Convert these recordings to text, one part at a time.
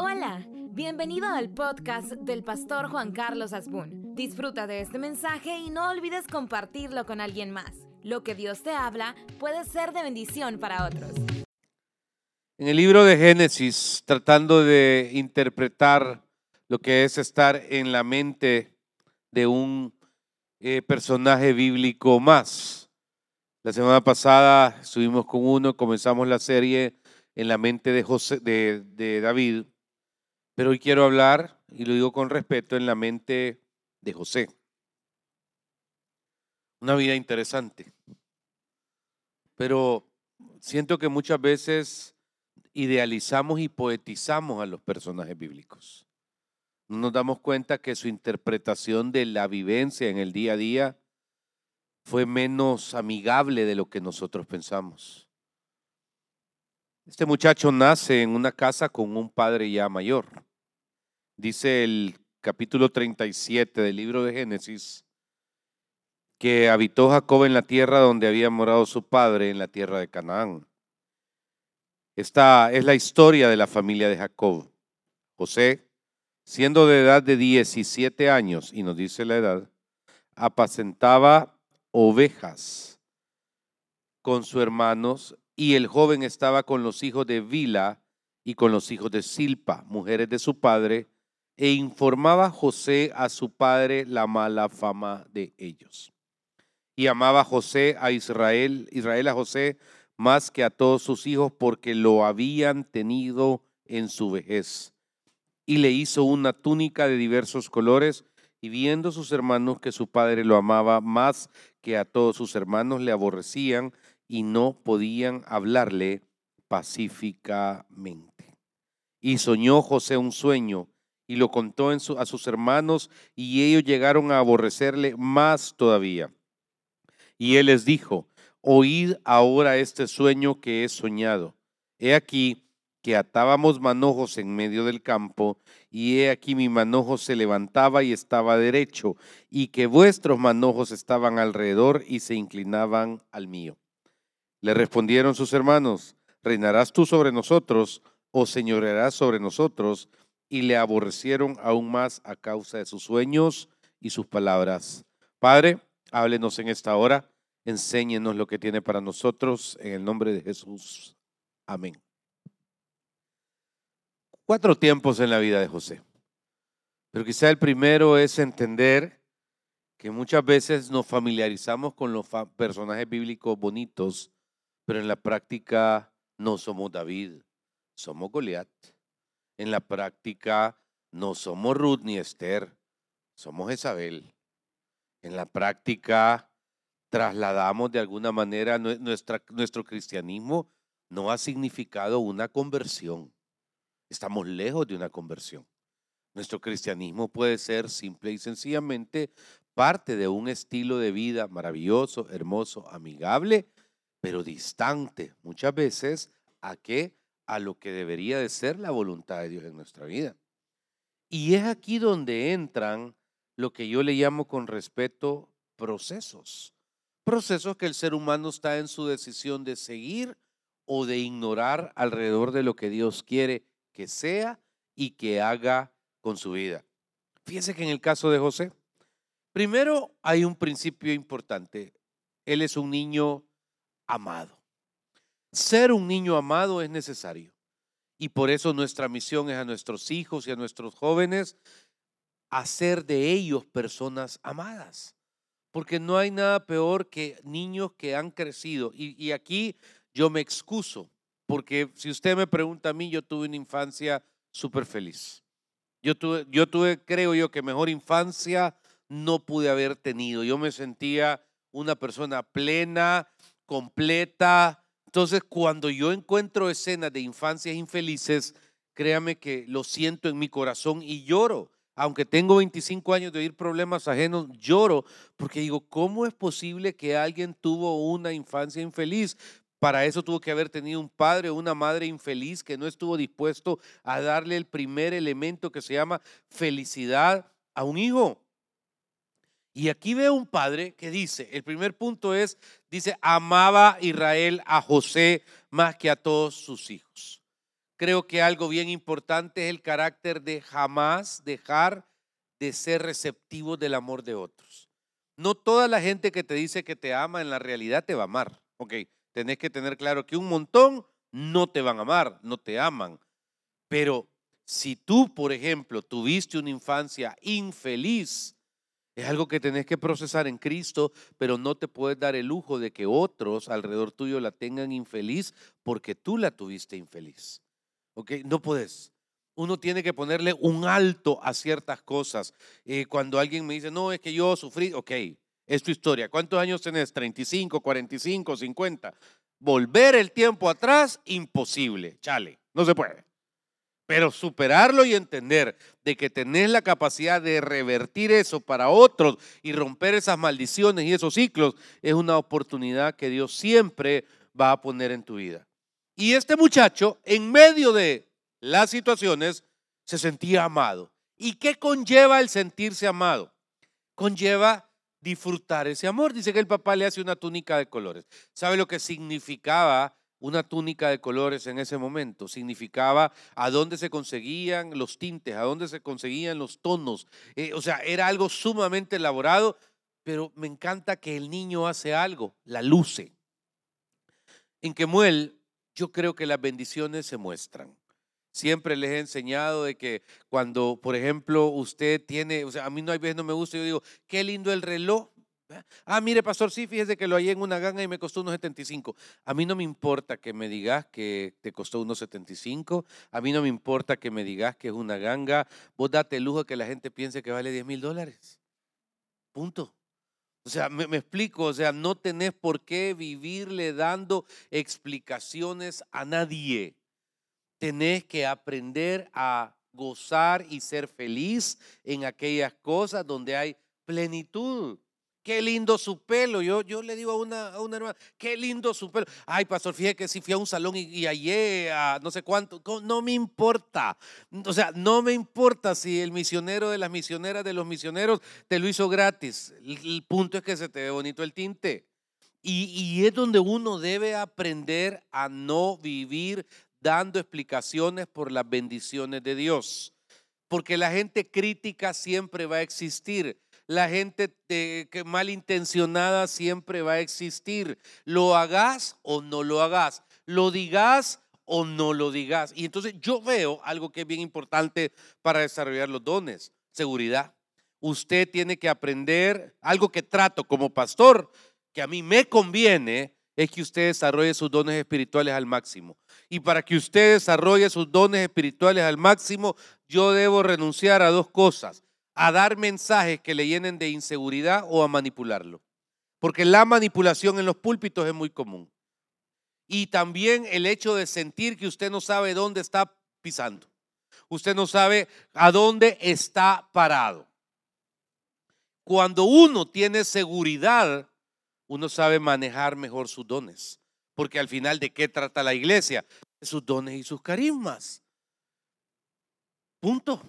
Hola, bienvenido al podcast del pastor Juan Carlos Asbun. Disfruta de este mensaje y no olvides compartirlo con alguien más. Lo que Dios te habla puede ser de bendición para otros. En el libro de Génesis, tratando de interpretar lo que es estar en la mente de un eh, personaje bíblico más. La semana pasada estuvimos con uno, comenzamos la serie en la mente de, José, de, de David, pero hoy quiero hablar, y lo digo con respeto, en la mente de José. Una vida interesante. Pero siento que muchas veces idealizamos y poetizamos a los personajes bíblicos. No nos damos cuenta que su interpretación de la vivencia en el día a día fue menos amigable de lo que nosotros pensamos. Este muchacho nace en una casa con un padre ya mayor. Dice el capítulo 37 del libro de Génesis que habitó Jacob en la tierra donde había morado su padre, en la tierra de Canaán. Esta es la historia de la familia de Jacob. José, siendo de edad de 17 años, y nos dice la edad, apacentaba ovejas con sus hermanos y el joven estaba con los hijos de Vila y con los hijos de Silpa, mujeres de su padre, e informaba José a su padre la mala fama de ellos. Y amaba José a Israel, Israel a José más que a todos sus hijos porque lo habían tenido en su vejez. Y le hizo una túnica de diversos colores y viendo sus hermanos que su padre lo amaba más que a todos sus hermanos, le aborrecían y no podían hablarle pacíficamente. Y soñó José un sueño y lo contó a sus hermanos y ellos llegaron a aborrecerle más todavía. Y él les dijo, oíd ahora este sueño que he soñado. He aquí que atábamos manojos en medio del campo, y he aquí mi manojo se levantaba y estaba derecho, y que vuestros manojos estaban alrededor y se inclinaban al mío. Le respondieron sus hermanos, ¿reinarás tú sobre nosotros o señorearás sobre nosotros? Y le aborrecieron aún más a causa de sus sueños y sus palabras. Padre, háblenos en esta hora, enséñenos lo que tiene para nosotros, en el nombre de Jesús. Amén cuatro tiempos en la vida de José. Pero quizá el primero es entender que muchas veces nos familiarizamos con los personajes bíblicos bonitos, pero en la práctica no somos David, somos Goliat. En la práctica no somos Ruth ni Esther, somos Isabel. En la práctica trasladamos de alguna manera nuestra, nuestro cristianismo no ha significado una conversión. Estamos lejos de una conversión. Nuestro cristianismo puede ser simple y sencillamente parte de un estilo de vida maravilloso, hermoso, amigable, pero distante muchas veces a qué? A lo que debería de ser la voluntad de Dios en nuestra vida. Y es aquí donde entran lo que yo le llamo con respeto procesos. Procesos que el ser humano está en su decisión de seguir o de ignorar alrededor de lo que Dios quiere que sea y que haga con su vida. Fíjense que en el caso de José, primero hay un principio importante. Él es un niño amado. Ser un niño amado es necesario. Y por eso nuestra misión es a nuestros hijos y a nuestros jóvenes hacer de ellos personas amadas. Porque no hay nada peor que niños que han crecido. Y, aquí yo me excuso porque si usted me pregunta a mí, yo tuve una infancia súper feliz. Yo tuve, yo tuve, creo yo, que mejor infancia no pude haber tenido. Yo me sentía una persona plena, completa. Entonces, cuando yo encuentro escenas de infancias infelices, créame que lo siento en mi corazón y lloro. Aunque tengo 25 años de oír problemas ajenos, lloro porque digo, ¿cómo es posible que alguien tuvo una infancia infeliz? Para eso tuvo que haber tenido un padre o una madre infeliz que no estuvo dispuesto a darle el primer elemento que se llama felicidad a un hijo. Y aquí veo un padre que dice, el primer punto es, dice, amaba Israel a José más que a todos sus hijos. creo que algo bien importante es el carácter de jamás dejar de ser receptivo del amor de otros. No toda la gente que te dice que te ama en la realidad te va a amar. Ok, tenés que tener claro que un montón no te van a amar, no te aman. Pero si tú, por ejemplo, tuviste una infancia infeliz, es algo que tenés que procesar en Cristo, pero no te puedes dar el lujo de que otros alrededor tuyo la tengan infeliz porque tú la tuviste infeliz. ¿Ok? No puedes. Uno tiene que ponerle un alto a ciertas cosas. Eh, cuando alguien me dice, no, es que yo sufrí, ok, es tu historia. ¿Cuántos años tenés? ¿35, 45, 50? Volver el tiempo atrás, imposible. Chale, no se puede. Pero superarlo y entender de que tenés la capacidad de revertir eso para otros y romper esas maldiciones y esos ciclos es una oportunidad que Dios siempre va a poner en tu vida. Y este muchacho, en medio de las situaciones, se sentía amado. ¿Y qué conlleva el sentirse amado? Conlleva disfrutar ese amor. Dice que el papá le hace una túnica de colores. ¿Sabe lo que significaba una túnica de colores en ese momento. Significaba a dónde se conseguían los tintes, a dónde se conseguían los tonos. Eh, o sea, era algo sumamente elaborado, pero me encanta que el niño hace algo, la luce. En Kemuel, yo creo que las bendiciones se muestran. Siempre les he enseñado de que cuando, por ejemplo, usted tiene, o sea, a mí no hay veces no me gusta, yo digo, qué lindo el reloj, Ah, mire, pastor, sí, fíjese que lo hallé en una ganga y me costó unos 75. A mí no me importa que me digas que te costó unos 75. A mí no me importa que me digas que es una ganga. Vos date el lujo que la gente piense que vale 10 mil dólares. Punto. O sea, me, me, explico, o sea, no tenés por qué vivirle dando explicaciones a nadie. Tenés que aprender a gozar y ser feliz en aquellas cosas donde hay plenitud qué lindo su pelo. Yo, yo le digo a una, a una hermana, qué lindo su pelo. Ay, pastor, fíjate que si fui a un salón y, y hallé a no sé cuánto, no me importa. O sea, no me importa si el misionero de las misioneras de los misioneros te lo hizo gratis. El, punto es que se te ve bonito el tinte. Y, y es donde uno debe aprender a no vivir dando explicaciones por las bendiciones de Dios. Porque la gente crítica siempre va a existir la gente malintencionada siempre va a existir. Lo hagas o no lo hagas. Lo digas o no lo digas. Y entonces yo veo algo que es bien importante para desarrollar los dones, seguridad. Usted tiene que aprender algo que trato como pastor, que a mí me conviene, es que usted desarrolle sus dones espirituales al máximo. Y para que usted desarrolle sus dones espirituales al máximo, yo debo renunciar a dos cosas a dar mensajes que le llenen de inseguridad o a manipularlo. Porque la manipulación en los púlpitos es muy común. Y también el hecho de sentir que usted no sabe dónde está pisando. Usted no sabe a dónde está parado. Cuando uno tiene seguridad, uno sabe manejar mejor sus dones. Porque al final, ¿de qué trata la iglesia? De sus dones y sus carismas. Punto.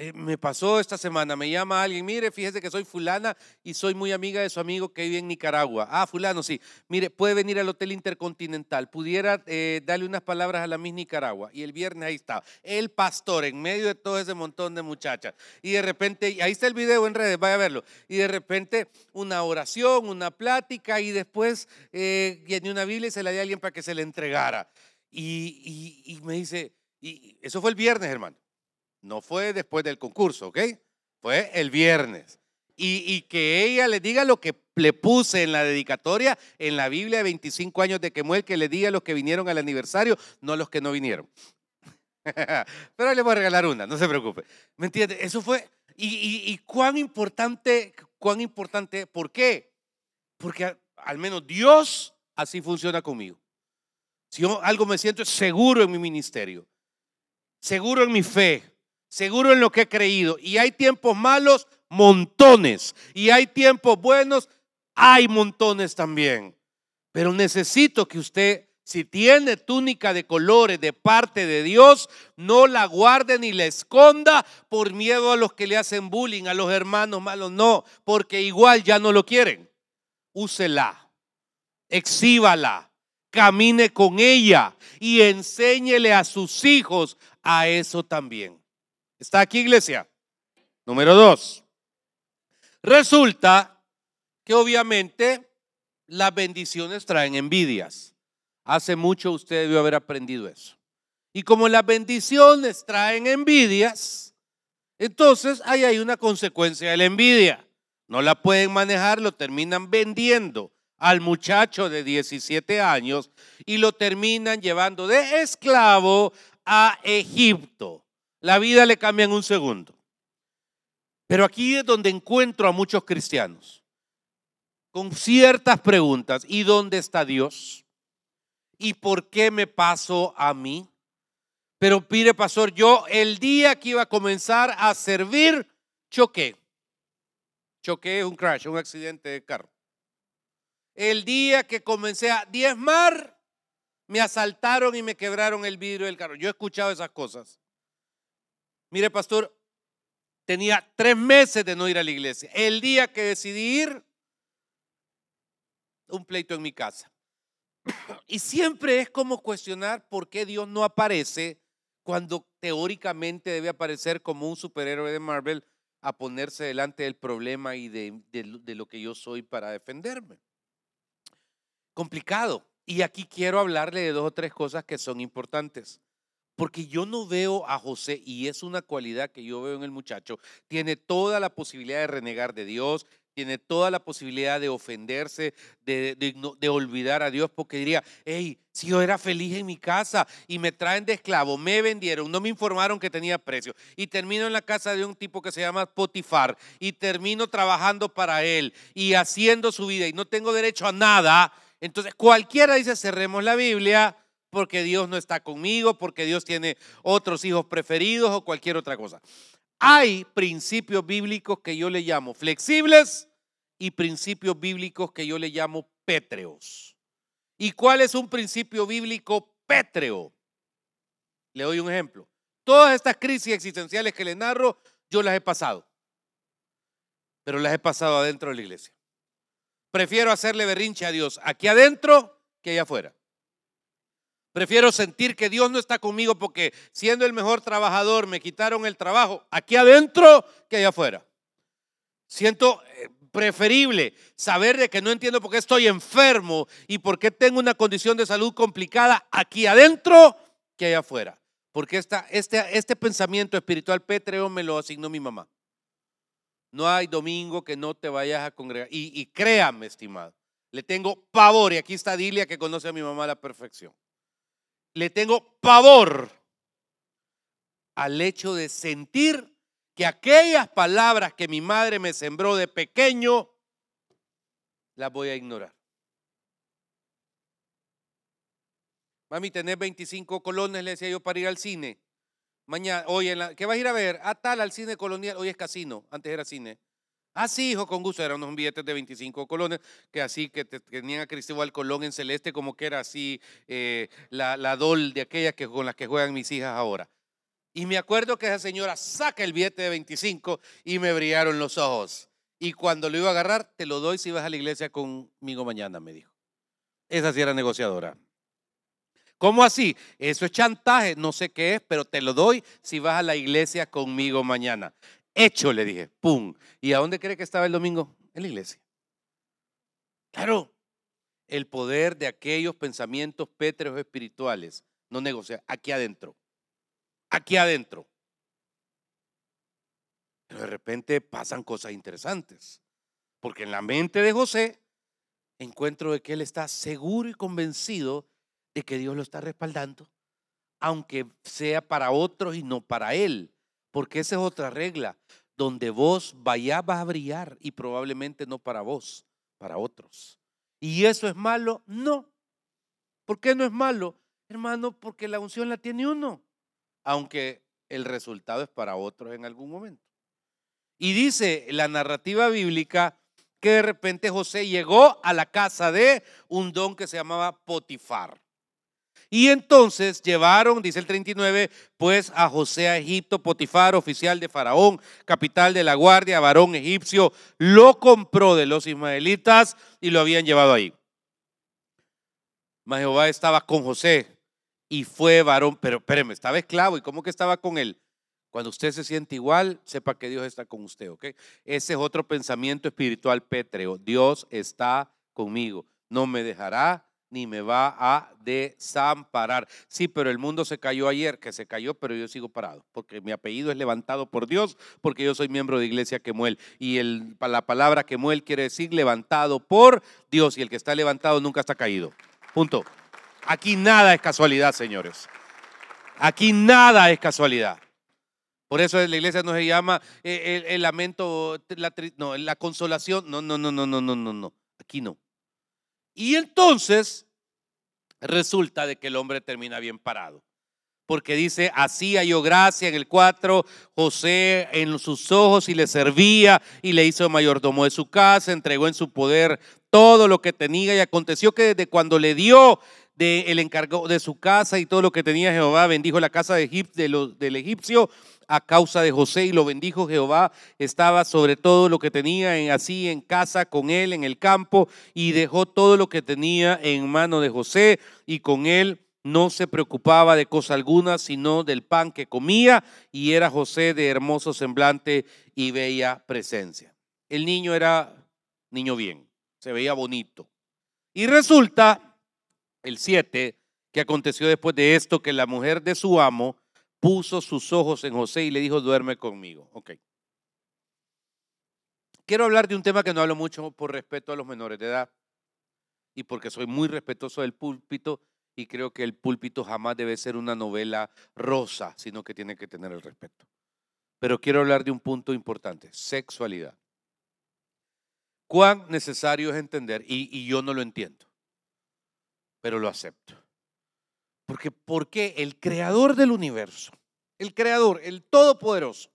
Eh, me pasó esta semana, me llama alguien, mire, fíjese que soy fulana y soy muy amiga de su amigo que vive en Nicaragua. Ah, fulano, sí. Mire, puede venir al Hotel Intercontinental, pudiera eh, darle unas palabras a la Miss Nicaragua. Y el viernes ahí estaba, el pastor en medio de todo ese montón de muchachas. Y de repente, ahí está el video en redes, vaya a verlo. Y de repente una oración, una plática y después eh, viene una Biblia y se la dio a alguien para que se le entregara. Y, y me dice, y eso fue el viernes, hermano. No fue después del concurso, ¿ok? Fue el viernes. Y, que ella le diga lo que le puse en la dedicatoria en la Biblia de 25 años de Kemuel, que le diga los que vinieron al aniversario, no los que no vinieron. Pero le voy a regalar una, no se preocupe. ¿Me entiende? Eso fue. Y, y, cuán importante, cuán importante, ¿por qué? Porque al menos Dios así funciona conmigo. Si yo algo me siento seguro en mi ministerio, seguro en mi fe, seguro en lo que he creído. Y hay tiempos malos, montones. Y hay tiempos buenos, hay montones también. Pero necesito que usted, si tiene túnica de colores de parte de Dios, no la guarde ni la esconda por miedo a los que le hacen bullying, a los hermanos malos. No, porque igual ya no lo quieren. Úsela, exhíbala, camine con ella y enséñele a sus hijos a eso también. ¿Está aquí, iglesia? Número dos. Resulta que obviamente las bendiciones traen envidias. Hace mucho usted debió haber aprendido eso. Y como las bendiciones traen envidias, entonces ahí hay una consecuencia de la envidia. No la pueden manejar, lo terminan vendiendo al muchacho de 17 años y lo terminan llevando de esclavo a Egipto. La vida le cambia en un segundo. Pero aquí es donde encuentro a muchos cristianos con ciertas preguntas. ¿Y dónde está Dios? ¿Y por qué me pasó a mí? Pero pide pastor, yo el día que iba a comenzar a servir, choqué. Choqué un crash, un accidente de carro. El día que comencé a diezmar, me asaltaron y me quebraron el vidrio del carro. Yo he escuchado esas cosas. Mire, pastor, tenía tres meses de no ir a la iglesia. El día que decidí ir, un pleito en mi casa. Y siempre es como cuestionar por qué Dios no aparece cuando teóricamente debe aparecer como un superhéroe de Marvel a ponerse delante del problema y de, de lo que yo soy para defenderme. Complicado. Y aquí quiero hablarle de dos o tres cosas que son importantes. Porque yo no veo a José, y es una cualidad que yo veo en el muchacho, tiene toda la posibilidad de renegar de Dios, tiene toda la posibilidad de ofenderse, de, olvidar a Dios, porque diría, hey, si yo era feliz en mi casa y me traen de esclavo, me vendieron, no me informaron que tenía precio, y termino en la casa de un tipo que se llama Potifar, y termino trabajando para él y haciendo su vida, y no tengo derecho a nada, entonces cualquiera dice, cerremos la Biblia porque Dios no está conmigo, porque Dios tiene otros hijos preferidos o cualquier otra cosa. Hay principios bíblicos que yo le llamo flexibles y principios bíblicos que yo le llamo pétreos. ¿Y cuál es un principio bíblico pétreo? Le doy un ejemplo. Todas estas crisis existenciales que le narro, yo las he pasado. Pero las he pasado adentro de la iglesia. Prefiero hacerle berrinche a Dios aquí adentro que allá afuera. Prefiero sentir que Dios no está conmigo porque siendo el mejor trabajador me quitaron el trabajo aquí adentro que allá afuera. Siento eh, preferible saber de que no entiendo por qué estoy enfermo y por qué tengo una condición de salud complicada aquí adentro que allá afuera. Porque esta, este, este pensamiento espiritual pétreo me lo asignó mi mamá. No hay domingo que no te vayas a congregar. Y, y créame, estimado, le tengo pavor. Y aquí está Dilia que conoce a mi mamá a la perfección. Le tengo pavor al hecho de sentir que aquellas palabras que mi madre me sembró de pequeño, las voy a ignorar. Mami, tenés 25 colones, le decía yo, para ir al cine. Mañana, hoy en la, ¿qué vas a ir a ver? Ah, tal, al cine colonial. Hoy es casino, antes era cine. Ah, sí, hijo, con gusto. Eran unos billetes de 25 colones, que así, que tenían a Cristóbal Colón en celeste, como que era así eh, la, la dol de aquella que, con las que juegan mis hijas ahora. Y me acuerdo que esa señora saca el billete de 25 y me brillaron los ojos. Y cuando lo iba a agarrar, te lo doy si vas a la iglesia conmigo mañana, me dijo. Esa sí era negociadora. ¿Cómo así? Eso es chantaje, no sé qué es, pero te lo doy si vas a la iglesia conmigo mañana. Hecho, le dije, ¡pum! ¿Y a dónde cree que estaba el domingo? En la iglesia. Claro, el poder de aquellos pensamientos pétreos espirituales, no negocia, aquí adentro, aquí adentro. Pero de repente pasan cosas interesantes, porque en la mente de José encuentro de que él está seguro y convencido de que Dios lo está respaldando, aunque sea para otros y no para Él, porque esa es otra regla. Donde vos vayas vas a brillar y probablemente no para vos, para otros. ¿Y eso es malo? No. ¿Por qué no es malo? Hermano, porque la unción la tiene uno, aunque el resultado es para otros en algún momento. Y dice la narrativa bíblica que de repente José llegó a la casa de un don que se llamaba Potifar. Y entonces llevaron, dice el 39, pues a José a Egipto, Potifar, oficial de Faraón, capital de la guardia, varón egipcio, lo compró de los ismaelitas y lo habían llevado ahí. Mas Jehová estaba con José y fue varón, pero espéreme, estaba esclavo. ¿Y cómo que estaba con él? Cuando usted se siente igual, sepa que Dios está con usted, ¿ok? Ese es otro pensamiento espiritual pétreo. Dios está conmigo. No me dejará ni me va a desamparar. Sí, pero el mundo se cayó ayer, que se cayó, pero yo sigo parado, porque mi apellido es levantado por Dios, porque yo soy miembro de iglesia Quemuel. Y el, la palabra Quemuel quiere decir levantado por Dios, y el que está levantado nunca está caído. Punto. Aquí nada es casualidad, señores. Aquí nada es casualidad. Por eso la iglesia no se llama eh, el, lamento, la, no, la consolación. No, no, no, no, no, no, no, no. Aquí no. Y entonces resulta de que el hombre termina bien parado. Porque dice, hacía yo gracia en el 4, José en sus ojos y le servía y le hizo mayordomo de su casa, entregó en su poder todo lo que tenía y aconteció que desde cuando le dio de el encargo de su casa y todo lo que tenía Jehová, bendijo la casa de del egipcio a causa de José y lo bendijo Jehová. Estaba sobre todo lo que tenía en, así en casa con él en el campo y dejó todo lo que tenía en mano de José y con él no se preocupaba de cosa alguna sino del pan que comía y era José de hermoso semblante y bella presencia. El niño era niño bien, se veía bonito. Y resulta, el 7, que aconteció después de esto, que la mujer de su amo puso sus ojos en José y le dijo, duerme conmigo. Ok. Quiero hablar de un tema que no hablo mucho por respeto a los menores de edad y porque soy muy respetuoso del púlpito y creo que el púlpito jamás debe ser una novela rosa, sino que tiene que tener el respeto. Pero quiero hablar de un punto importante, sexualidad. Cuán necesario es entender, y, y yo no lo entiendo, pero lo acepto. Porque, porque el creador del universo, el creador, el todopoderoso,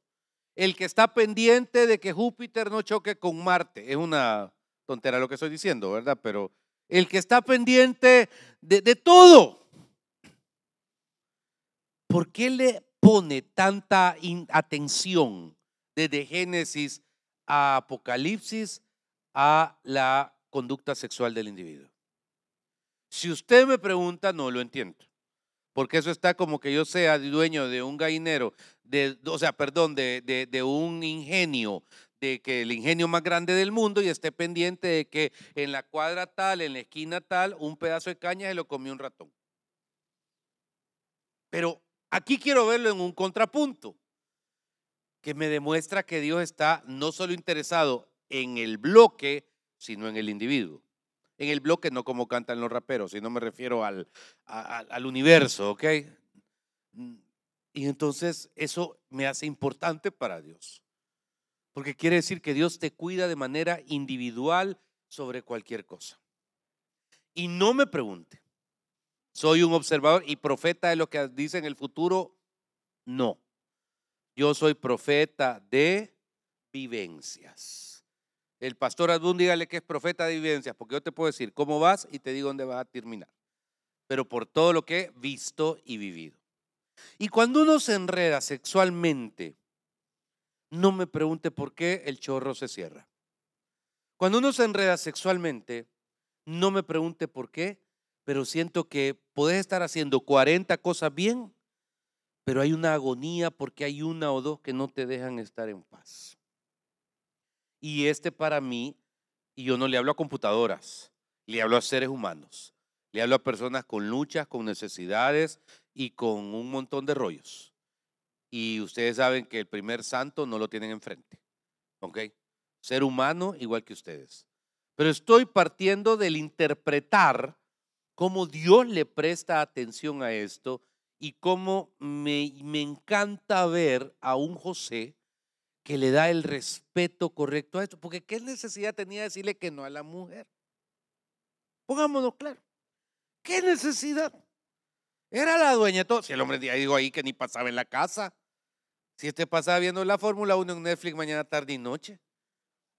el que está pendiente de que Júpiter no choque con Marte, es una tontera lo que estoy diciendo, ¿verdad? Pero el que está pendiente de, de todo, ¿por qué le pone tanta atención desde Génesis a Apocalipsis a la conducta sexual del individuo? Si usted me pregunta, no lo entiendo porque eso está como que yo sea dueño de un gallinero, de, o sea, perdón, de, de, un ingenio, de que el ingenio más grande del mundo y esté pendiente de que en la cuadra tal, en la esquina tal, un pedazo de caña se lo comió un ratón. Pero aquí quiero verlo en un contrapunto, que me demuestra que Dios está no solo interesado en el bloque, sino en el individuo en el bloque, no como cantan los raperos, sino me refiero al, al universo, ¿ok? Mm, y entonces eso me hace importante para Dios. Porque quiere decir que Dios te cuida de manera individual sobre cualquier cosa. Y no me pregunte, ¿soy un observador y profeta de lo que dice en el futuro? No. Yo soy profeta de vivencias. El pastor Adún, dígale que es profeta de vivencias, porque yo te puedo decir cómo vas y te digo dónde vas a terminar. Pero por todo lo que he visto y vivido. Y cuando uno se enreda sexualmente, no me pregunte por qué el chorro se cierra. Cuando uno se enreda sexualmente, no me pregunte por qué, pero siento que puedes estar haciendo 40 cosas bien, pero hay una agonía porque hay una o dos que no te dejan estar en paz. Y este para mí, y yo no le hablo a computadoras, le hablo a seres humanos, le hablo a personas con luchas, con necesidades y con un montón de rollos. Y ustedes saben que el primer santo no lo tienen enfrente. ¿Ok? Ser humano igual que ustedes. Pero estoy partiendo del interpretar cómo Dios le presta atención a esto y cómo me, me encanta ver a un José que le da el respeto correcto a esto. Porque ¿qué necesidad tenía de decirle que no a la mujer? Pongámonos claro. ¿Qué necesidad? Era la dueña de todo. Si el hombre digo ahí que ni pasaba en la casa. Si este pasaba viendo la Fórmula 1 en Netflix mañana, tarde y noche.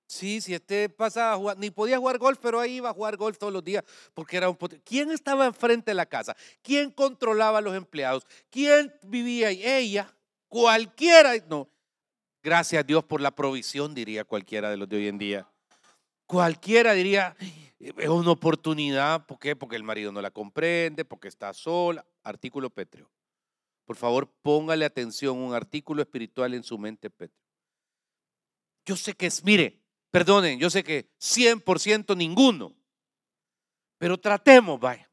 Sí, si este pasaba jugar, ni podía jugar golf, pero ahí iba a jugar golf todos los días porque era un ¿Quién estaba enfrente de la casa? ¿Quién controlaba a los empleados? ¿Quién vivía ahí? Ella, cualquiera. No, Gracias a Dios por la provisión, diría cualquiera de los de hoy en día. Cualquiera diría, Es una oportunidad, ¿por qué? Porque el marido no la comprende, porque está sola. Artículo Petrio. Por favor, póngale atención, un artículo espiritual en su mente, Petrio. Yo sé que es, mire, perdonen, yo sé que 100% ninguno, pero tratemos, vaya,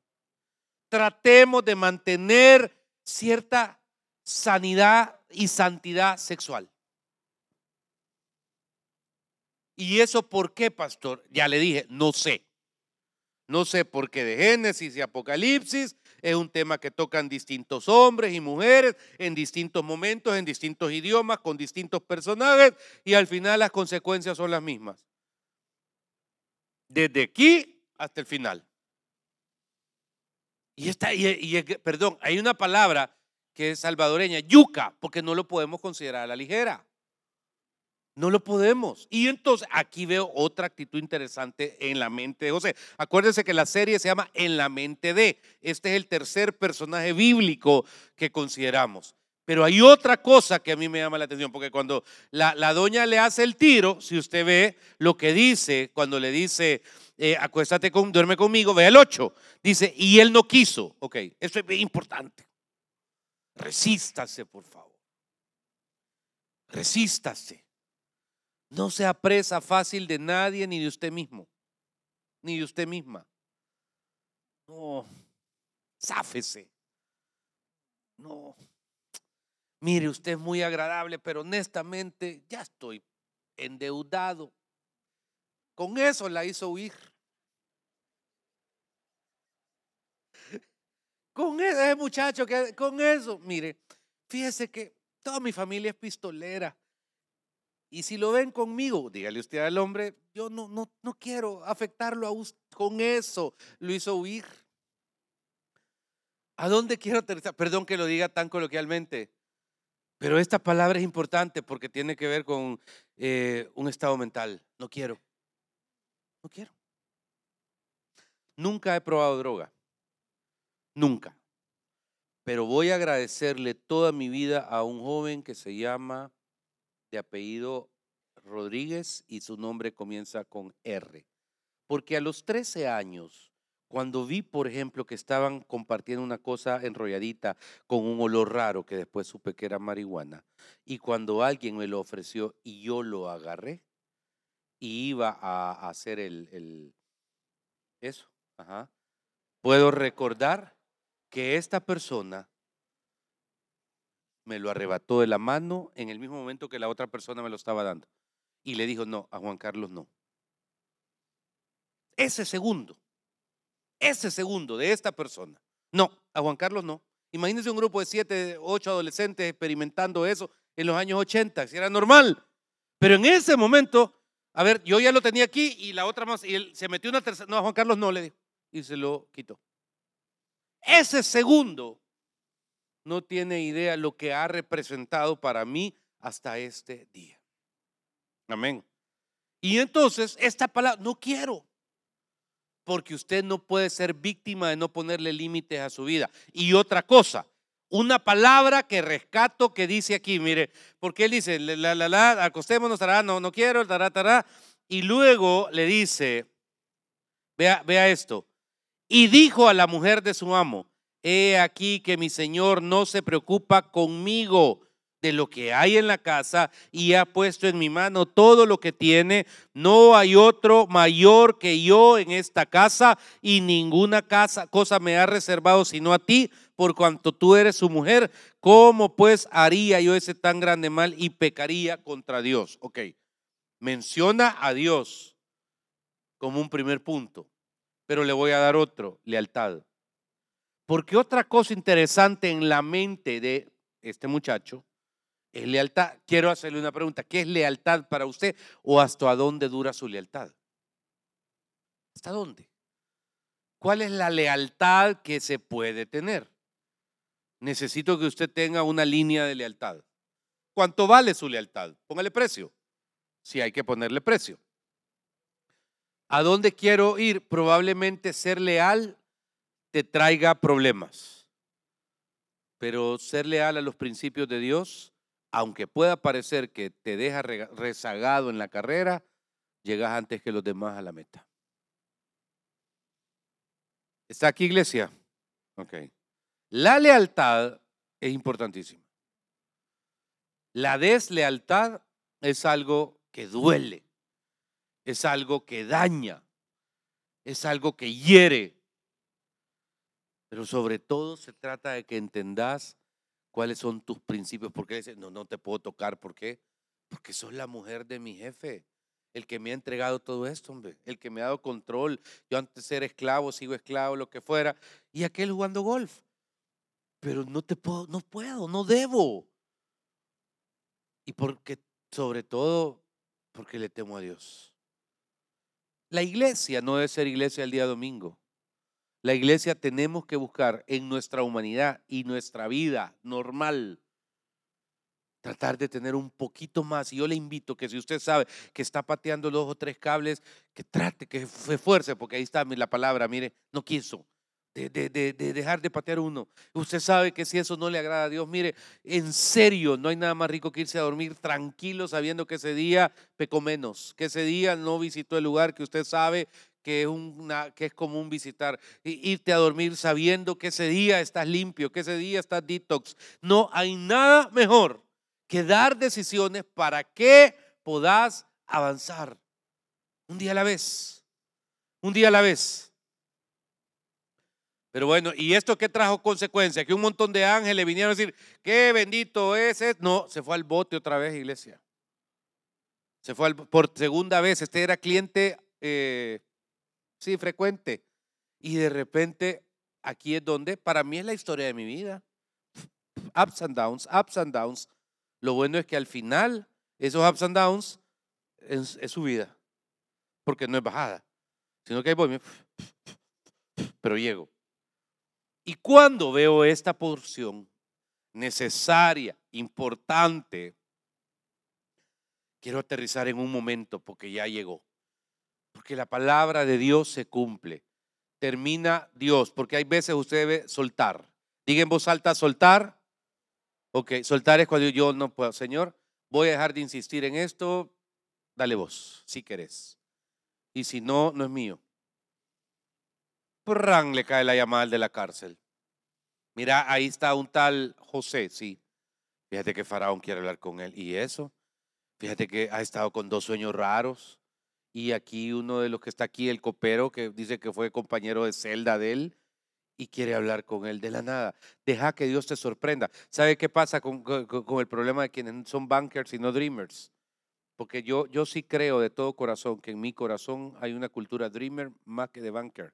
tratemos de mantener cierta sanidad y santidad sexual. ¿Y eso por qué, pastor? Ya le dije, no sé. No sé por qué de Génesis y Apocalipsis es un tema que tocan distintos hombres y mujeres en distintos momentos, en distintos idiomas, con distintos personajes y al final las consecuencias son las mismas. Desde aquí hasta el final. Y, esta, y, perdón, hay una palabra que es salvadoreña, yuca, porque no lo podemos considerar a la ligera. No lo podemos. Y entonces aquí veo otra actitud interesante en la mente de José. Acuérdense que la serie se llama En la mente de. Este es el tercer personaje bíblico que consideramos. Pero hay otra cosa que a mí me llama la atención, porque cuando la, doña le hace el tiro, si usted ve lo que dice, cuando le dice, eh, acuéstate con, duerme conmigo, ve el 8, dice, y él no quiso. Ok, eso es importante. Resístase, por favor. Resístase. No se apresa fácil de nadie ni de usted mismo, ni de usted misma. No, záfese. No. Mire, usted es muy agradable, pero honestamente ya estoy endeudado. Con eso la hizo huir. Con ese muchacho que con eso, mire, fíjese que toda mi familia es pistolera. Y si lo ven conmigo, dígale usted al hombre, yo no, no, no quiero afectarlo a usted con eso. Lo hizo huir. ¿A dónde quiero aterrizar? Perdón que lo diga tan coloquialmente, pero esta palabra es importante porque tiene que ver con eh, un estado mental. No quiero. No quiero. Nunca he probado droga. Nunca. Pero voy a agradecerle toda mi vida a un joven que se llama de apellido Rodríguez y su nombre comienza con R. Porque a los 13 años, cuando vi, por ejemplo, que estaban compartiendo una cosa enrolladita con un olor raro que después supe que era marihuana, y cuando alguien me lo ofreció y yo lo agarré y iba a hacer el, el eso, puedo recordar que esta persona me lo arrebató de la mano en el mismo momento que la otra persona me lo estaba dando. Y le dijo, no, a Juan Carlos no. Ese segundo, ese segundo de esta persona, no, a Juan Carlos no. Imagínense un grupo de siete, ocho adolescentes experimentando eso en los años 80, si era normal. Pero en ese momento, a ver, yo ya lo tenía aquí y la otra más, y él se metió una tercera, no, a Juan Carlos no le dijo, y se lo quitó. Ese segundo no tiene idea lo que ha representado para mí hasta este día. Amén. Y entonces, esta palabra, no quiero, porque usted no puede ser víctima de no ponerle límites a su vida. Y otra cosa, una palabra que rescato que dice aquí, mire, porque él dice, la, la, la, acostémonos, no, no quiero, tará, tará, y luego le dice, vea, vea esto, y dijo a la mujer de su amo, he aquí que mi Señor no se preocupa conmigo de lo que hay en la casa y ha puesto en mi mano todo lo que tiene. No hay otro mayor que yo en esta casa y ninguna casa, cosa me ha reservado sino a ti, por cuanto tú eres su mujer. ¿Cómo pues haría yo ese tan grande mal y pecaría contra Dios? Ok, menciona a Dios como un primer punto, pero le voy a dar otro, lealtad. Porque otra cosa interesante en la mente de este muchacho es lealtad. Quiero hacerle una pregunta. ¿Qué es lealtad para usted o hasta dónde dura su lealtad? ¿Hasta dónde? ¿Cuál es la lealtad que se puede tener? Necesito que usted tenga una línea de lealtad. ¿Cuánto vale su lealtad? Póngale precio. Si hay que ponerle precio. ¿A dónde quiero ir? Probablemente ser leal te traiga problemas. Pero ser leal a los principios de Dios, aunque pueda parecer que te deja rezagado en la carrera, llegas antes que los demás a la meta. ¿Está aquí, iglesia? Ok. La lealtad es importantísima. La deslealtad es algo que duele, es algo que daña, es algo que hiere. Pero sobre todo se trata de que entendas cuáles son tus principios. Porque dice, no, no te puedo tocar. ¿Por qué? Porque sos la mujer de mi jefe el que me ha entregado todo esto, hombre, el que me ha dado control. Yo antes era esclavo, sigo esclavo, lo que fuera, y aquel jugando golf. Pero no te puedo, no puedo, no debo. Y porque, sobre todo, porque le temo a Dios. La iglesia no debe ser iglesia el día domingo. La iglesia tenemos que buscar en nuestra humanidad y nuestra vida normal tratar de tener un poquito más. Y yo le invito que si usted sabe que está pateando dos o tres cables, que trate, que se esfuerce, porque ahí está la palabra, mire, no quiso. De, dejar de patear uno. Usted sabe que si eso no le agrada a Dios, mire, en serio, no hay nada más rico que irse a dormir tranquilo sabiendo que ese día pecó menos, que ese día no visitó el lugar que usted sabe que es, una, que es común visitar. irte a dormir sabiendo que ese día estás limpio, que ese día estás detox. No hay nada mejor que dar decisiones para que puedas avanzar. Un día a la vez. Un día a la vez. Pero bueno, ¿y esto qué trajo consecuencia? Que un montón de ángeles vinieron a decir, qué bendito es. No, se fue al bote otra vez, iglesia. Se fue por segunda vez. Este era cliente, eh, sí, frecuente. Y de repente, aquí es donde, para mí es la historia de mi vida. Ups and downs, ups and downs. Lo bueno es que al final, esos ups and downs es, subida, porque no es bajada, sino que ahí voy, pero llego. Y cuando veo esta porción necesaria, importante, quiero aterrizar en un momento porque ya llegó. Porque la palabra de Dios se cumple. Termina Dios, porque hay veces usted debe soltar. Diga en voz alta, soltar. Ok, soltar es cuando yo no puedo. Señor, voy a dejar de insistir en esto. Dale vos, si querés. Y si no, no es mío. Le cae la llamada de la cárcel. Mira, ahí está un tal José, sí. Fíjate que Faraón quiere hablar con él. ¿Y eso? Fíjate que ha estado con dos sueños raros. Y aquí uno de los que está aquí, el copero, que dice que fue compañero de celda de él, y quiere hablar con él de la nada. Deja que Dios te sorprenda. ¿Sabe qué pasa con, el problema de quienes son bankers y no dreamers? Porque yo, yo sí creo de todo corazón que en mi corazón hay una cultura dreamer más que de banker.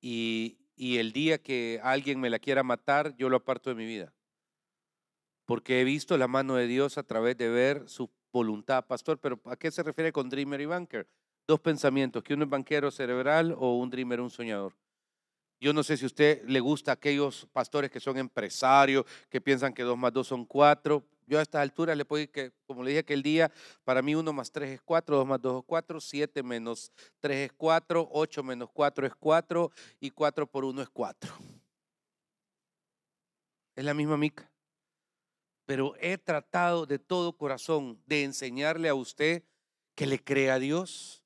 Y, y el día que alguien me la quiera matar, yo lo aparto de mi vida. Porque he visto la mano de Dios a través de ver su voluntad, pastor. Pero ¿a qué se refiere con dreamer y banker? dos pensamientos, que uno es banquero cerebral o un dreamer, un soñador. Yo no sé si a usted le gusta aquellos pastores que son empresarios, que piensan que dos más dos son cuatro. Yo a estas alturas le puedo decir que, como le dije que el día, para mí uno más tres es cuatro, dos más dos es cuatro, siete menos tres es cuatro, ocho menos cuatro es cuatro y cuatro por uno es cuatro. Es la misma mica. Pero he tratado de todo corazón de enseñarle a usted que le crea a Dios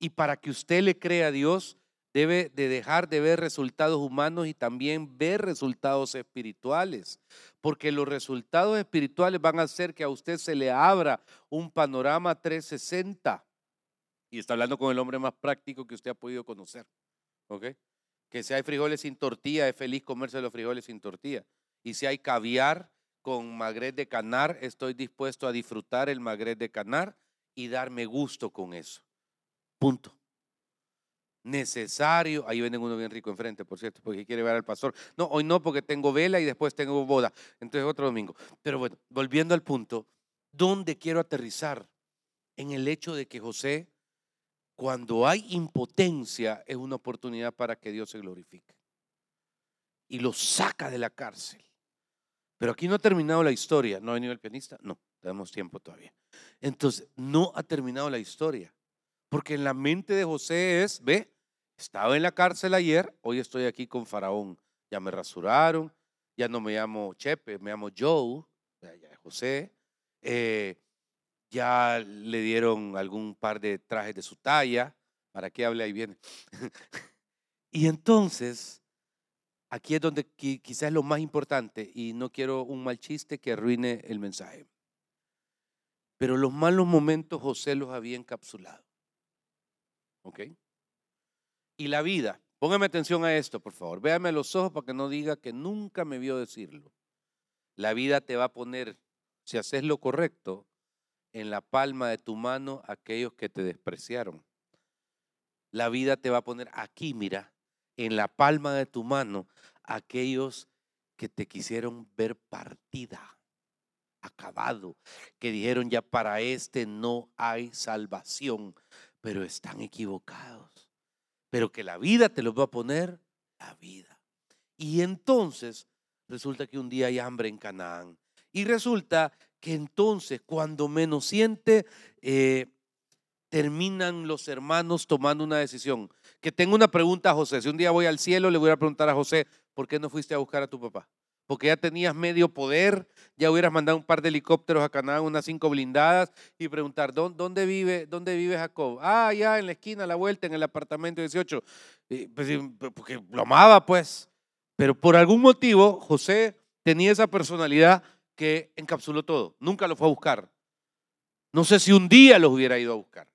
y para que usted le crea a Dios, debe de dejar de ver resultados humanos y también ver resultados espirituales, porque los resultados espirituales van a hacer que a usted se le abra un panorama 360. Y está hablando con el hombre más práctico que usted ha podido conocer. ¿Ok? Que si hay frijoles sin tortilla, es feliz comerse los frijoles sin tortilla. Y si hay caviar con magret de canar, estoy dispuesto a disfrutar el magret de canar y darme gusto con eso. Punto. Necesario. Ahí venden uno bien rico enfrente, por cierto, porque quiere ver al pastor. No, hoy no, porque tengo vela y después tengo boda. Entonces otro domingo. Pero bueno, volviendo al punto, ¿dónde quiero aterrizar? En el hecho de que José, cuando hay impotencia, es una oportunidad para que Dios se glorifique. Y lo saca de la cárcel. Pero aquí no ha terminado la historia. ¿No ha venido el pianista? No, tenemos tiempo todavía. Entonces, no ha terminado la historia. Porque en la mente de José es, ve, estaba en la cárcel ayer, hoy estoy aquí con Faraón. Ya me rasuraron, ya no me llamo Chepe, me llamo Joe, ya José. Eh, ya le dieron algún par de trajes de su talla. ¿Para qué hable ahí bien? Y entonces, aquí es donde quizás lo más importante y no quiero un mal chiste que arruine el mensaje. Pero los malos momentos José los había encapsulado. ¿Ok? Y la vida, póngame atención a esto, por favor. Véame los ojos para que no diga que nunca me vio decirlo. La vida te va a poner, si haces lo correcto, en la palma de tu mano aquellos que te despreciaron. La vida te va a poner aquí, mira, en la palma de tu mano aquellos que te quisieron ver partida, acabado, que dijeron ya para este no hay salvación, pero están equivocados. Pero que la vida te los va a poner, la vida. Y entonces resulta que un día hay hambre en Canaán. Y resulta que entonces, cuando menos siente, eh, terminan los hermanos tomando una decisión. Que tengo una pregunta a José. Si un día voy al cielo, le voy a preguntar a José, ¿por qué no fuiste a buscar a tu papá? Porque ya tenías medio poder, ya hubieras mandado un par de helicópteros a Canaán, unas cinco blindadas, y preguntar, ¿dónde vive, dónde vive Jacob? Ah, ya en la esquina, a la vuelta, en el apartamento 18. Pues, porque lo amaba, pues. Pero por algún motivo, José tenía esa personalidad que encapsuló todo. Nunca lo fue a buscar. No sé si un día los hubiera ido a buscar.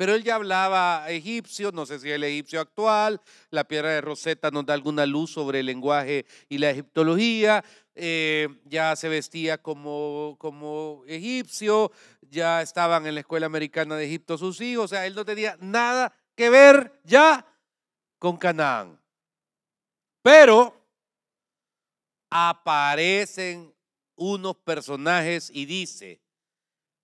Pero él ya hablaba egipcio, no sé si el egipcio actual, la piedra de Rosetta nos da alguna luz sobre el lenguaje y la egiptología, eh, ya se vestía como, como egipcio, ya estaban en la escuela americana de Egipto sus hijos, o sea, él no tenía nada que ver ya con Canaán. Pero aparecen unos personajes y dice,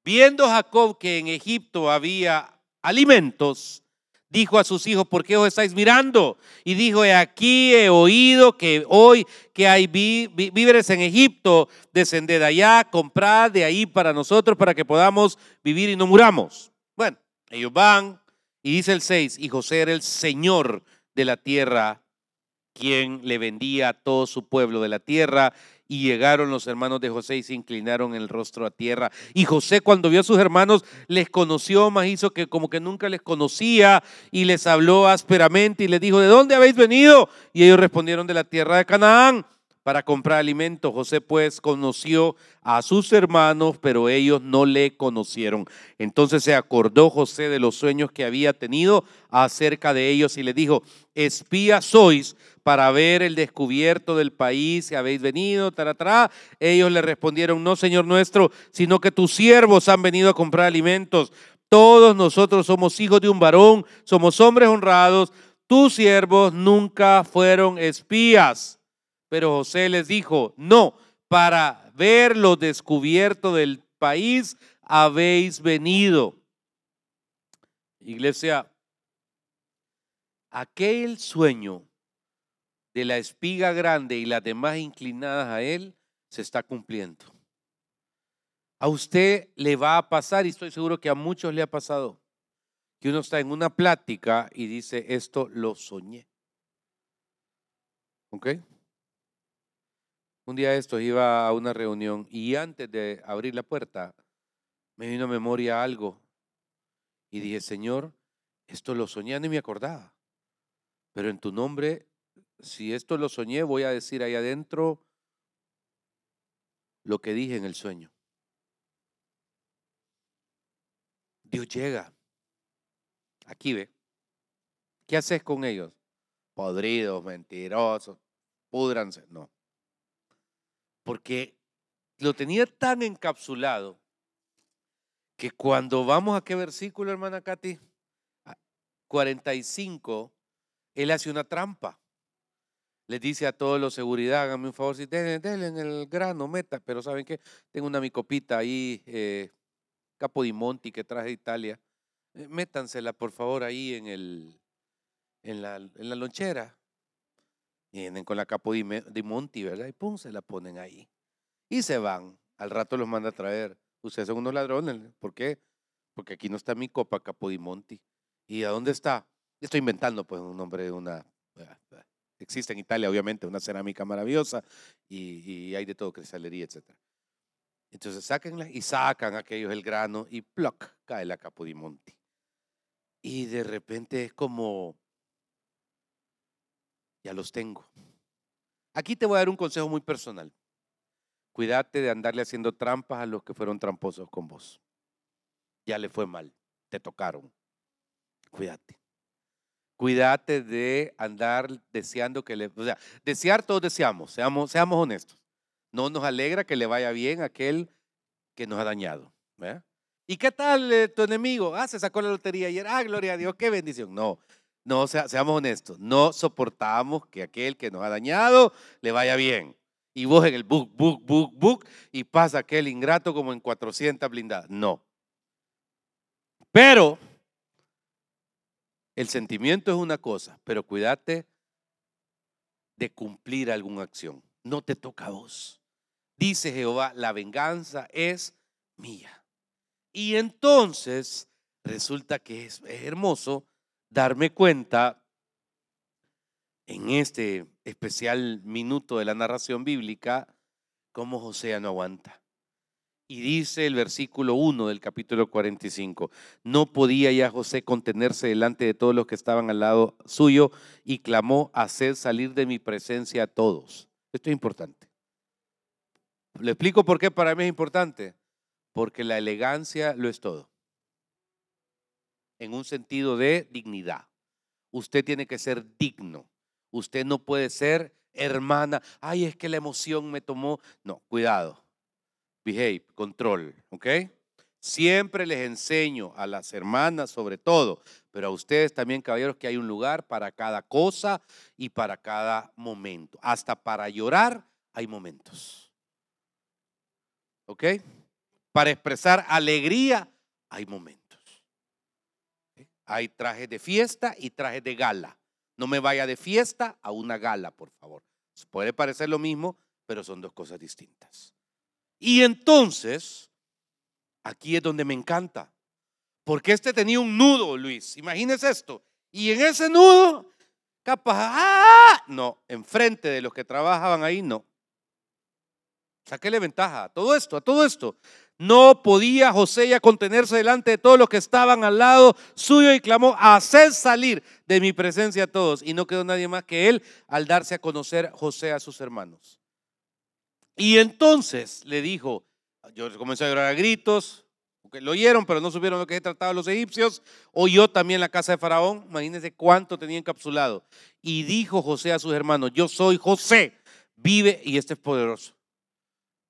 viendo Jacob que en Egipto había alimentos, dijo a sus hijos, ¿por qué os estáis mirando? Y dijo, he aquí he oído que hoy que hay víveres en Egipto, descended allá, comprad de ahí para nosotros, para que podamos vivir y no muramos. Bueno, ellos van y dice el 6, y José era el Señor de la tierra, quien le vendía a todo su pueblo de la tierra y llegaron los hermanos de José y se inclinaron el rostro a tierra. Y José cuando vio a sus hermanos les conoció, más hizo que como que nunca les conocía y les habló ásperamente y les dijo, ¿de dónde habéis venido? Y ellos respondieron de la tierra de Canaán para comprar alimento. José pues conoció a sus hermanos, pero ellos no le conocieron. Entonces se acordó José de los sueños que había tenido acerca de ellos y le dijo, espías sois para ver el descubierto del país que habéis venido, atrás Ellos le respondieron, no, Señor nuestro, sino que tus siervos han venido a comprar alimentos. Todos nosotros somos hijos de un varón, somos hombres honrados. Tus siervos nunca fueron espías. Pero José les dijo, no, para ver lo descubierto del país habéis venido. Iglesia, aquel sueño de la espiga grande y las demás inclinadas a él se está cumpliendo. A usted le va a pasar, y estoy seguro que a muchos le ha pasado, que uno está en una plática y dice, esto lo soñé. ¿Ok? Un día esto iba a una reunión y antes de abrir la puerta me vino a memoria algo y dije, Señor, esto lo soñé, ni me acordaba, pero en tu nombre si esto lo soñé, voy a decir ahí adentro lo que dije en el sueño. Dios llega. Aquí ve. ¿Qué haces con ellos? Podridos, mentirosos, pudranse. No. Porque lo tenía tan encapsulado que cuando vamos a qué versículo, hermana Katy? 45, él hace una trampa les dice a todos los seguridad, háganme un favor, si denle, en el grano, meta, pero ¿saben qué? Tengo una micopita ahí, eh, que traje de Italia. Eh, métansela, por favor, ahí en, el, en, la, en la lonchera. Vienen con la Capo ¿verdad? Y pum, se la ponen ahí. Y se van. Al rato los manda a traer. Ustedes son unos ladrones. ¿Por qué? Porque aquí no está mi copa Capo di Monti. ¿Y a dónde está? Estoy inventando, pues, un nombre de una Existe en Italia, obviamente, una cerámica maravillosa y, hay de todo, cristalería, etc. Entonces sáquenla y sacan aquellos el grano y ploc, cae la Capodimonte. Y de repente es como, Ya los tengo. Aquí te voy a dar un consejo muy personal. Cuídate de andarle haciendo trampas a los que fueron tramposos con vos. Ya le fue mal, te tocaron. Cuídate. Cuídate de andar deseando que le... O sea, desear todos deseamos, seamos, seamos honestos. No nos alegra que le vaya bien aquel que nos ha dañado. ¿Y qué tal eh, tu enemigo? Ah, se sacó la lotería ayer. Ah, gloria a Dios, qué bendición. No, no, seamos honestos. No soportamos que aquel que nos ha dañado le vaya bien. Y vos en el book, book, book, book, y pasa aquel ingrato como en 400 blindadas. No. Pero el sentimiento es una cosa, pero cuídate de cumplir alguna acción. No te toca a vos. Dice Jehová, la venganza es mía. Y entonces resulta que es hermoso darme cuenta en este especial minuto de la narración bíblica cómo José no aguanta. Y dice el versículo 1 del capítulo 45, no podía ya José contenerse delante de todos los que estaban al lado suyo y clamó, hacer salir de mi presencia a todos. Esto es importante. Le explico por qué para mí es importante. Porque la elegancia lo es todo. En un sentido de dignidad. Usted tiene que ser digno. Usted no puede ser hermana. Ay, es que la emoción me tomó. No, cuidado. Behave, control. ¿Ok? Siempre les enseño a las hermanas sobre todo, pero a ustedes también, caballeros, que hay un lugar para cada cosa y para cada momento. Hasta para llorar hay momentos. ¿Ok? Para expresar alegría hay momentos. Hay trajes de fiesta y trajes de gala. No me vaya de fiesta a una gala, por favor. Puede parecer lo mismo, pero son dos cosas distintas. Y entonces, aquí es donde me encanta. Porque este tenía un nudo, Luis. Imagínese esto. Y en ese nudo, capaz, ¡ah! no, enfrente de los que trabajaban ahí, no. Sáquele ventaja a todo esto, a todo esto. No podía José ya contenerse delante de todos los que estaban al lado suyo y clamó, hacer salir de mi presencia a todos. Y no quedó nadie más que él al darse a conocer José a sus hermanos. Y entonces le dijo, yo comencé a llorar a gritos, porque lo oyeron, pero no supieron lo que trataba los egipcios. Oyó también la casa de Faraón, imagínense cuánto tenía encapsulado. Y dijo José a sus hermanos, yo soy José, vive y este es poderoso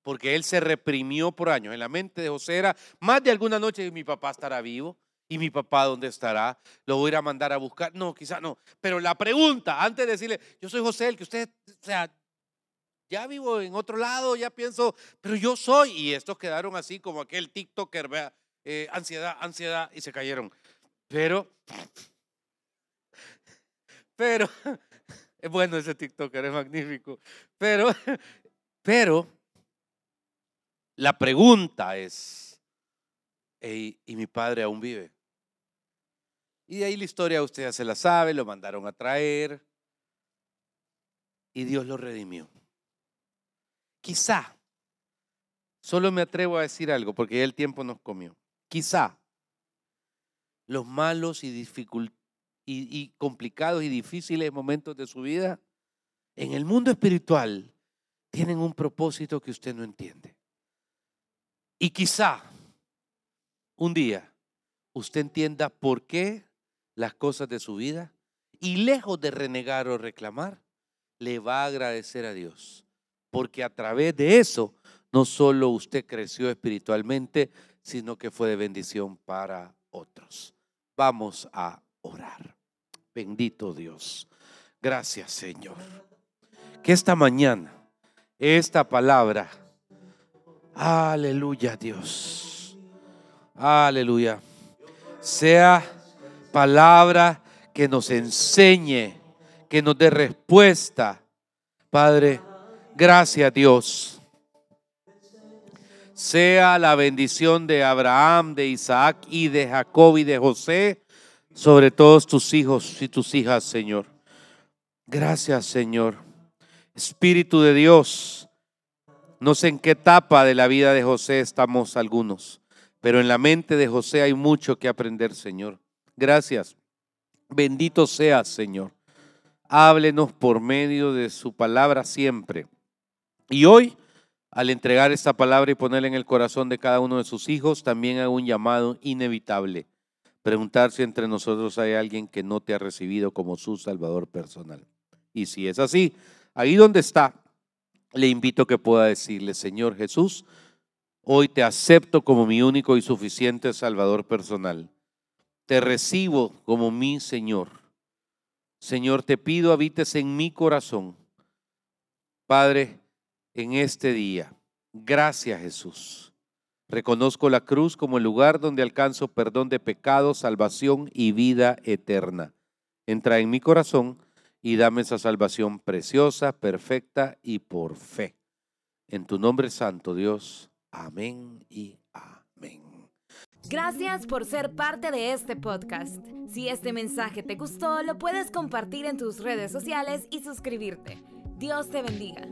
porque él se reprimió por años. En la mente de José era más de alguna noche mi papá estará vivo. ¿Y mi papá dónde estará? ¿Lo voy a ir a mandar a buscar? No, quizá no. Pero la pregunta, antes de decirle, yo soy José, el que usted, o sea, ya vivo en otro lado, ya pienso, pero yo soy. Y estos quedaron así como aquel TikToker, vea, eh, ansiedad, ansiedad, y se cayeron. Pero, pero, es bueno ese TikToker, es magnífico. Pero, pero, la pregunta es, ¿y mi padre aún vive? Y de ahí la historia usted ya se la sabe, lo mandaron a traer y Dios lo redimió. Quizá, solo me atrevo a decir algo porque ya el tiempo nos comió. Quizá los malos y, y complicados y difíciles momentos de su vida en el mundo espiritual tienen un propósito que usted no entiende. Y quizá un día usted entienda por qué las cosas de su vida y lejos de renegar o reclamar, le va a agradecer a Dios. Porque a través de eso, no solo usted creció espiritualmente, sino que fue de bendición para otros. Vamos a orar. Bendito Dios. Gracias Señor. Que esta mañana, esta palabra, Aleluya, Dios. Aleluya. Sea palabra que nos enseñe, que nos dé respuesta. Padre, gracias Dios. Sea la bendición de Abraham, de Isaac y de Jacob y de José sobre todos tus hijos y tus hijas, Señor. Gracias, Señor. Espíritu de Dios no sé en qué etapa de la vida de José estamos algunos, pero en la mente de José hay mucho que aprender, Señor. Gracias. Bendito seas, Señor. Háblenos por medio de su palabra siempre. Y hoy, al entregar esta palabra y ponerla en el corazón de cada uno de sus hijos, también hago un llamado inevitable. Preguntar si entre nosotros hay alguien que no te ha recibido como su Salvador personal. Y si es así, ahí donde está, le invito a que pueda decirle, Señor Jesús, hoy te acepto como mi único y suficiente Salvador personal. Te recibo como mi Señor. Señor, te pido habites en mi corazón. Padre, en este día, gracias Jesús. Reconozco la cruz como el lugar donde alcanzo perdón de pecados, salvación y vida eterna. Entra en mi corazón y dame esa salvación preciosa, perfecta y por fe. En tu nombre santo, Dios. Amén y amén. Gracias por ser parte de este podcast. Si este mensaje te gustó, lo puedes compartir en tus redes sociales y suscribirte. Dios te bendiga.